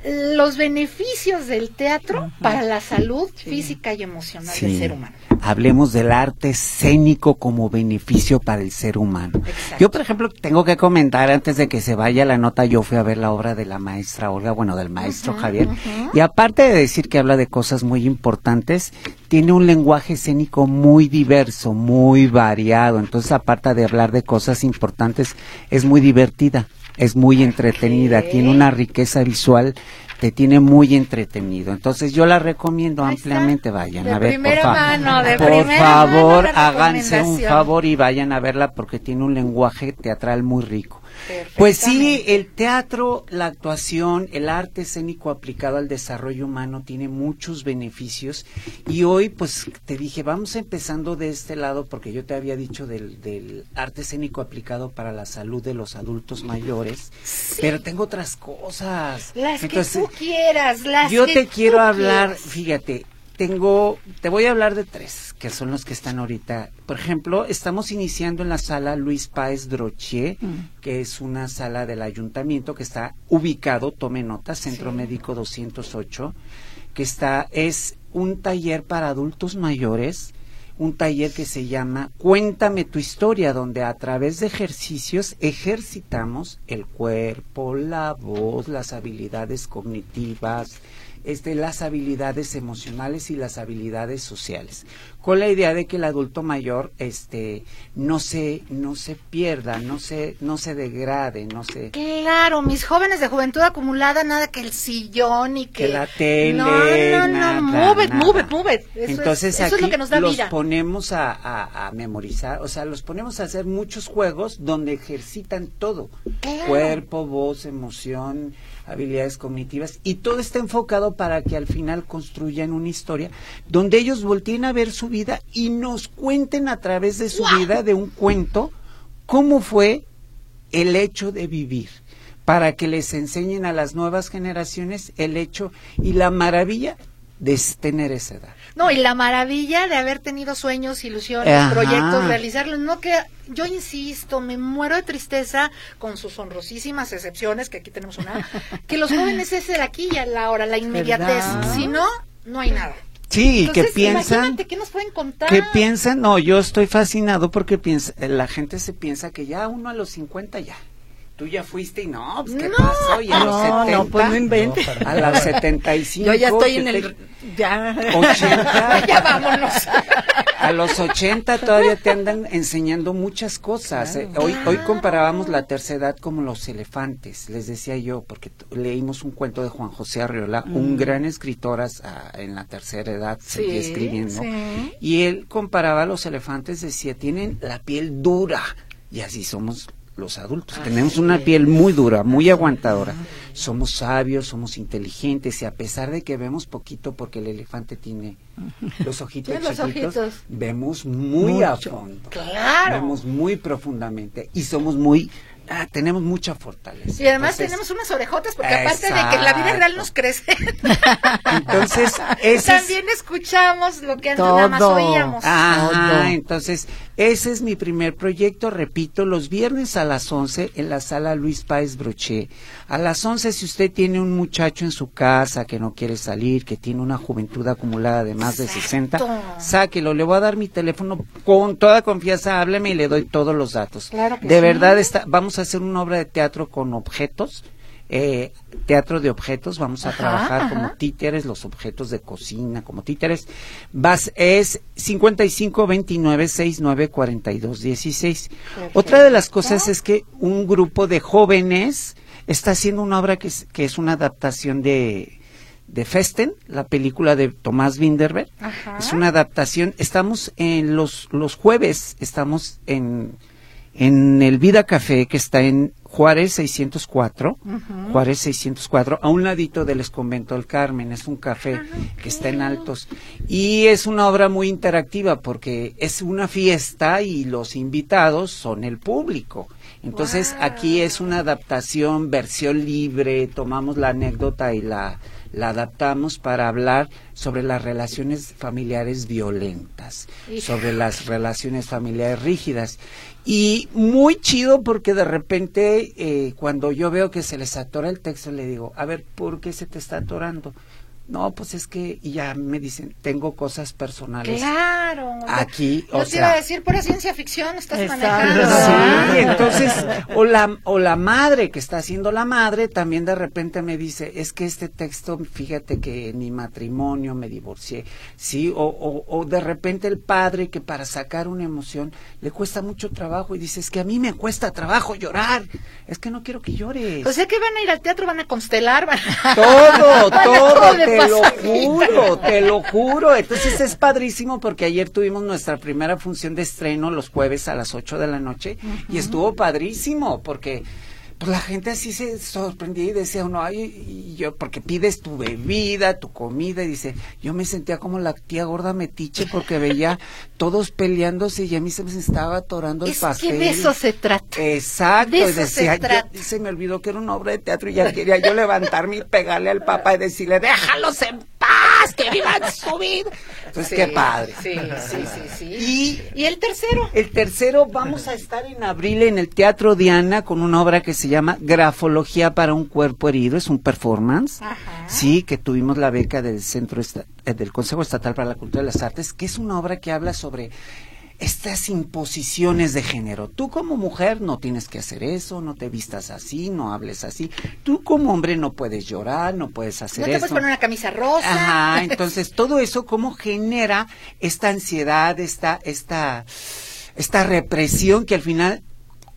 los beneficios del teatro para la salud física y emocional del ser humano. Hablemos del arte escénico como beneficio para el ser humano. Exacto. Yo, por ejemplo, tengo que comentar antes de que se vaya la nota, yo fui a ver la obra de la maestra Olga, bueno, del maestro Javier, y aparte de decir que habla de cosas muy importantes, tiene un lenguaje escénico muy diverso, muy variado, entonces aparte de hablar de cosas importantes, es muy divertida, es muy entretenida, tiene una riqueza visual te tiene muy entretenido. Entonces yo la recomiendo Ahí está. ampliamente, vayan De a ver, por, mano, de por favor, háganse un favor y vayan a verla porque tiene un lenguaje teatral muy rico. Pues sí, el teatro, la actuación, el arte escénico aplicado al desarrollo humano tiene muchos beneficios y hoy pues te dije, vamos empezando de este lado porque yo te había dicho del, del arte escénico aplicado para la salud de los adultos mayores, pero tengo otras cosas. Las Entonces, que tú quieras, las yo que te tú quiero hablar, quieras. fíjate, tengo, te voy a hablar de tres, que son los que están ahorita. Por ejemplo, estamos iniciando en la sala Luis Páez Drochier, Mm. que es una sala del ayuntamiento que está ubicado, tome nota, Centro Médico 208, que está, es un taller para adultos mayores, un taller que se llama Cuéntame tu historia, donde a través de ejercicios ejercitamos el cuerpo, la voz, las habilidades cognitivas, este, las habilidades emocionales y las habilidades sociales, con la idea de que el adulto mayor este, no, se, no se pierda, no se, no se degrade, no se... Claro, mis jóvenes de juventud acumulada, nada que el sillón y que... que la tele, No, no, nada, no, move nada. move. Eso, Entonces es, eso aquí es lo que nos da los vida. ponemos a, a- a memorizar, o sea, los ponemos a hacer muchos juegos donde ejercitan todo, Claro. cuerpo, voz, emoción, habilidades cognitivas, y todo está enfocado para que al final construyan una historia donde ellos volteen a ver su vida y nos cuenten a través de su vida, de un cuento, cómo fue el hecho de vivir para que les enseñen a las nuevas generaciones el hecho y la maravilla de tener esa edad. No, y la maravilla de haber tenido sueños, ilusiones, Ajá. proyectos, realizarlos. No que yo insisto, me muero de tristeza con sus honrosísimas excepciones, que aquí tenemos una, que los jóvenes es el aquí y el ahora, la inmediatez. ¿Verdad? Si no, no hay nada. Sí, Entonces, que piensan ¿qué nos pueden contar? que piensan, no, yo estoy fascinado porque piensa, la gente se piensa que ya uno a los 50 ya. Tú ya fuiste y no, pues, ¿qué No. pasó? Y a los No, 70, no, pues no inventes. a los 75. Yo ya estoy en el... Ya. 80. Ya vámonos. A los 80 todavía te andan enseñando muchas cosas. eh. Hoy, hoy comparábamos la tercera edad como los elefantes, les decía yo, porque leímos un cuento de Juan José Arriola, un gran escritor a- en la tercera edad, seguía escribiendo. sí. Y él comparaba a los elefantes, decía, tienen la piel dura, y así somos los adultos. Tenemos una piel muy dura, muy aguantadora. Somos sabios, somos inteligentes, y a pesar de que vemos poquito, porque el elefante tiene los ojitos los chiquitos, ojitos. vemos muy a fondo. Claro. Vemos muy profundamente y somos muy, ah, tenemos mucha fortaleza. Y además Entonces, tenemos unas orejotas, porque aparte de que en la vida real nos crece, Entonces, ese es- también escuchamos lo que antes nada más oíamos. Ajá, Todo. entonces, ese es mi primer proyecto, repito, los viernes a las 11 en la sala Luis Páez Broché. A las 11, si usted tiene un muchacho en su casa que no quiere salir, que tiene una juventud acumulada de más de 60, sáquelo, le voy a dar mi teléfono con toda confianza, hábleme y le doy todos los datos. Claro que de sí. verdad, está, vamos a hacer una obra de teatro con objetos. eh, teatro de objetos, vamos a Ajá, trabajar como títeres, los objetos de cocina como títeres. Vas, es 55 29 69 42 16. Otra de las cosas es que un grupo de jóvenes está haciendo una obra que es, que es una adaptación de, de Festen, la película de Tomás Winderberg. Ajá. Es una adaptación. Estamos en los, los jueves, estamos en, en el Vida Café, que está en Juárez 604, Juárez 604, a un ladito del Esconvento del Carmen, es un café que está en Altos. Y es una obra muy interactiva porque es una fiesta y los invitados son el público. Entonces aquí es una adaptación, versión libre, tomamos la anécdota y la, la adaptamos para hablar sobre las relaciones familiares violentas, sobre las relaciones familiares rígidas. Y muy chido porque de repente eh, cuando yo veo que se les atora el texto le digo, a ver, ¿por qué se te está atorando? No, pues es que, y ya me dicen, tengo cosas personales. Claro. Aquí, o te iba a sea- decir, pura ciencia ficción estás Exacto. manejando. Sí, entonces, o la, o la madre que está haciendo la madre también de repente me dice, es que este texto, fíjate que en mi matrimonio me divorcié, sí, o, o, o de repente el padre que para sacar una emoción le cuesta mucho trabajo y dice, es que a mí me cuesta trabajo llorar, es que no quiero que llores. O sea que van a ir al teatro, van a constelar, van a... Todo, Van a todo, todo te lo juro, te lo juro. Entonces es padrísimo porque ayer tuvimos nuestra primera función de estreno los jueves a las 8 de la noche y estuvo padrísimo porque pues la gente así se sorprendía y decía uno, ay, y yo, porque pides tu bebida, tu comida, y dice, yo me sentía como la tía gorda metiche porque veía todos peleándose y a mí se me estaba atorando el Es pastel. que de eso se trata. Exacto, De y eso se decía, yo- trata. se me olvidó que era una obra de teatro y ya quería yo levantarme y pegarle al papá y decirle, déjalos en. Más! ¡Que vivan su vida! Entonces, qué padre. Sí, sí, sí, sí. Y, el tercero? El tercero, vamos a estar en abril en el Teatro Diana con una obra que se llama Grafología para un cuerpo herido. Es un performance. Ajá. Sí, que tuvimos la beca del Centro eh, del Consejo Estatal para la Cultura y las Artes, que es una obra que habla sobre estas imposiciones de género. Tú como mujer no tienes que hacer eso, no te vistas así, no hables así. Tú como hombre no puedes llorar, no puedes hacer No te eso. puedes poner una camisa rosa. Ajá, entonces todo eso cómo genera esta ansiedad, esta, esta, esta represión que al final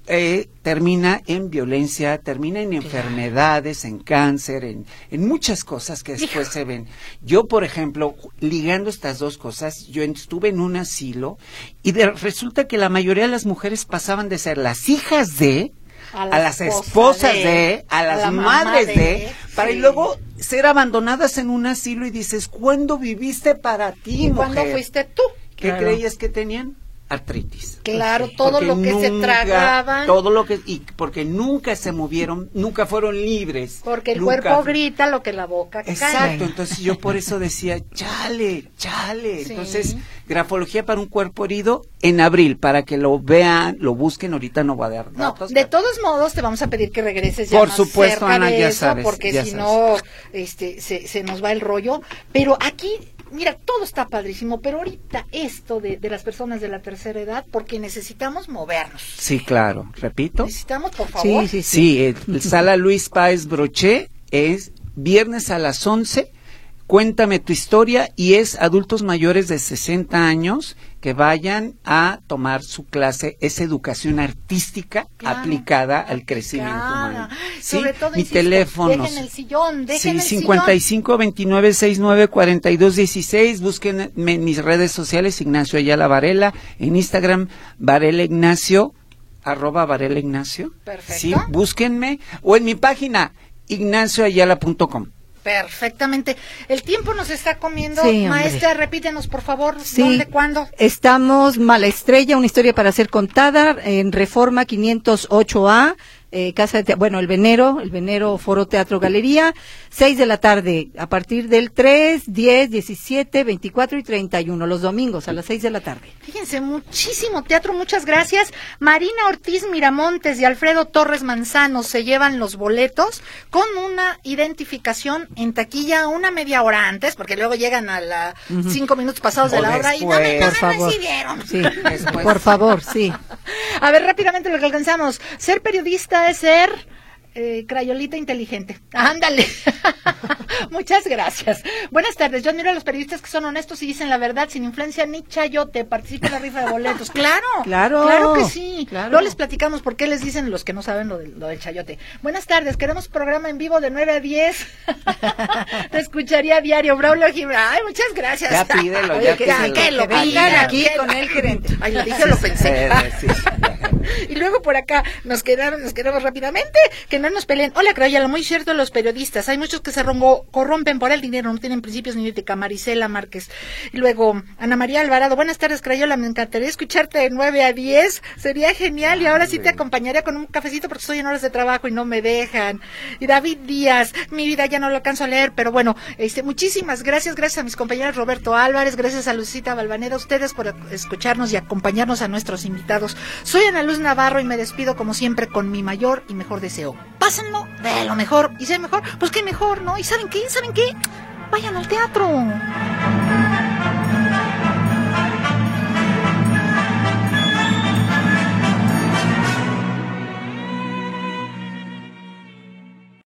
eh, termina en violencia, termina en enfermedades, en cáncer, en, en muchas cosas que después se ven. Yo, por ejemplo, ligando estas dos cosas, yo estuve en un asilo y de- resulta que la mayoría de las mujeres pasaban de ser las hijas de A a, la las esposa esposas de, de, a a las la madres de, de, para sí. y luego ser abandonadas en un asilo y dices, ¿cuándo viviste para ti, ¿Cuándo mujer? fuiste tú? ¿Qué Claro. creías que tenían? Artritis. Claro, todo Porque lo que se tragaban. Todo lo que, y porque nunca se movieron, nunca fueron libres. Porque el Nunca cuerpo grita lo que la boca calla. Exacto, entonces yo por eso decía, chale, chale. Sí. Entonces, grafología para un cuerpo herido en abril, para que lo vean, lo busquen, ahorita no va a dar No, datos. de todos modos te vamos a pedir que regreses ya Por más supuesto, cerca Ana, de ya eso, sabes, porque ya si sabes. no, este, se, se nos va el rollo. Pero aquí, mira, todo está padrísimo, pero ahorita esto de, de las personas de la tercera edad, porque necesitamos movernos. Sí, claro, repito. Necesitamos, por favor. Sí, sí, sí. Sí, el, el Sala Luis Páez Broché es viernes a las 11. Cuéntame tu historia y es adultos mayores de 60 años que vayan a tomar su clase. Es educación artística Claro, aplicada al crecimiento humano. Sí, Sobre todo, mi insisto, teléfono. dejen el sillón, dejen Sí, el 55 29 69 42 16. Búsquenme en mis redes sociales, Ignacio Ayala Varela, en Instagram, Varela Ignacio, arroba Varela Ignacio. Perfecto. Sí, búsquenme, o en mi página, ignacioayala.com. Perfectamente. El tiempo nos está comiendo. Sí. Maestra, repítenos, por favor, Sí. ¿dónde, cuándo? Estamos Mala Estrella, una historia para ser contada, en Reforma 508A, eh, Casa de Te- bueno, el Venero, el Venero Foro Teatro Galería, 6 de la tarde, a partir del 3, 10, 17, 24 y 31, los domingos a las 6 de la tarde. Fíjense, muchísimo teatro, muchas gracias. Marina Ortiz Miramontes y Alfredo Torres Manzano se llevan los boletos con una identificación en taquilla una media hora antes, porque luego llegan a la cinco minutos pasados de la hora y no me después. no Por me favor. recibieron. Sí, por favor, sí. A ver, rápidamente lo que alcanzamos. Ser periodista es ser eh, crayolita inteligente. Ándale. Muchas gracias. Buenas tardes. Yo admiro a los periodistas que son honestos y dicen la verdad sin influencia ni chayote. Participa en la rifa de boletos. Claro. Claro, Claro que sí. claro. Luego les platicamos por qué les dicen los que no saben lo del, lo del chayote. Buenas tardes. Queremos programa en vivo de 9 a 10. Te escucharía a diario. Braulio Gibran. Ay, muchas gracias. Ya pídelo, Oye, ya que, pídelo. que lo pidan, aquí que con el gerente. Ay, lo dije lo pensé. Sí. Y luego por acá nos quedaron, nos quedamos rápidamente, que no nos peleen. Hola, Crayola, muy cierto los periodistas. Hay muchos que se rongo- corrompen por el dinero, no tienen principios ni ética. Marisela Márquez. Y luego, Ana María Alvarado, buenas tardes, Crayola. Me encantaría escucharte de 9 a 10. Sería genial. Y ahora sí te acompañaría con un cafecito porque estoy en horas de trabajo y no me dejan. Y David Díaz, mi vida ya no lo alcanzo a leer, pero bueno, este, muchísimas gracias. Gracias a mis compañeros Roberto Álvarez, gracias a Lucita Balvanera, a ustedes por escucharnos y acompañarnos a nuestros invitados. Soy Ana Luz Navarro y me despido como siempre con mi mayor y mejor deseo. Pásenlo de lo mejor. ¿Y hay mejor? Pues qué mejor, ¿no? ¿Y saben qué? ¿Saben qué? Vayan al teatro.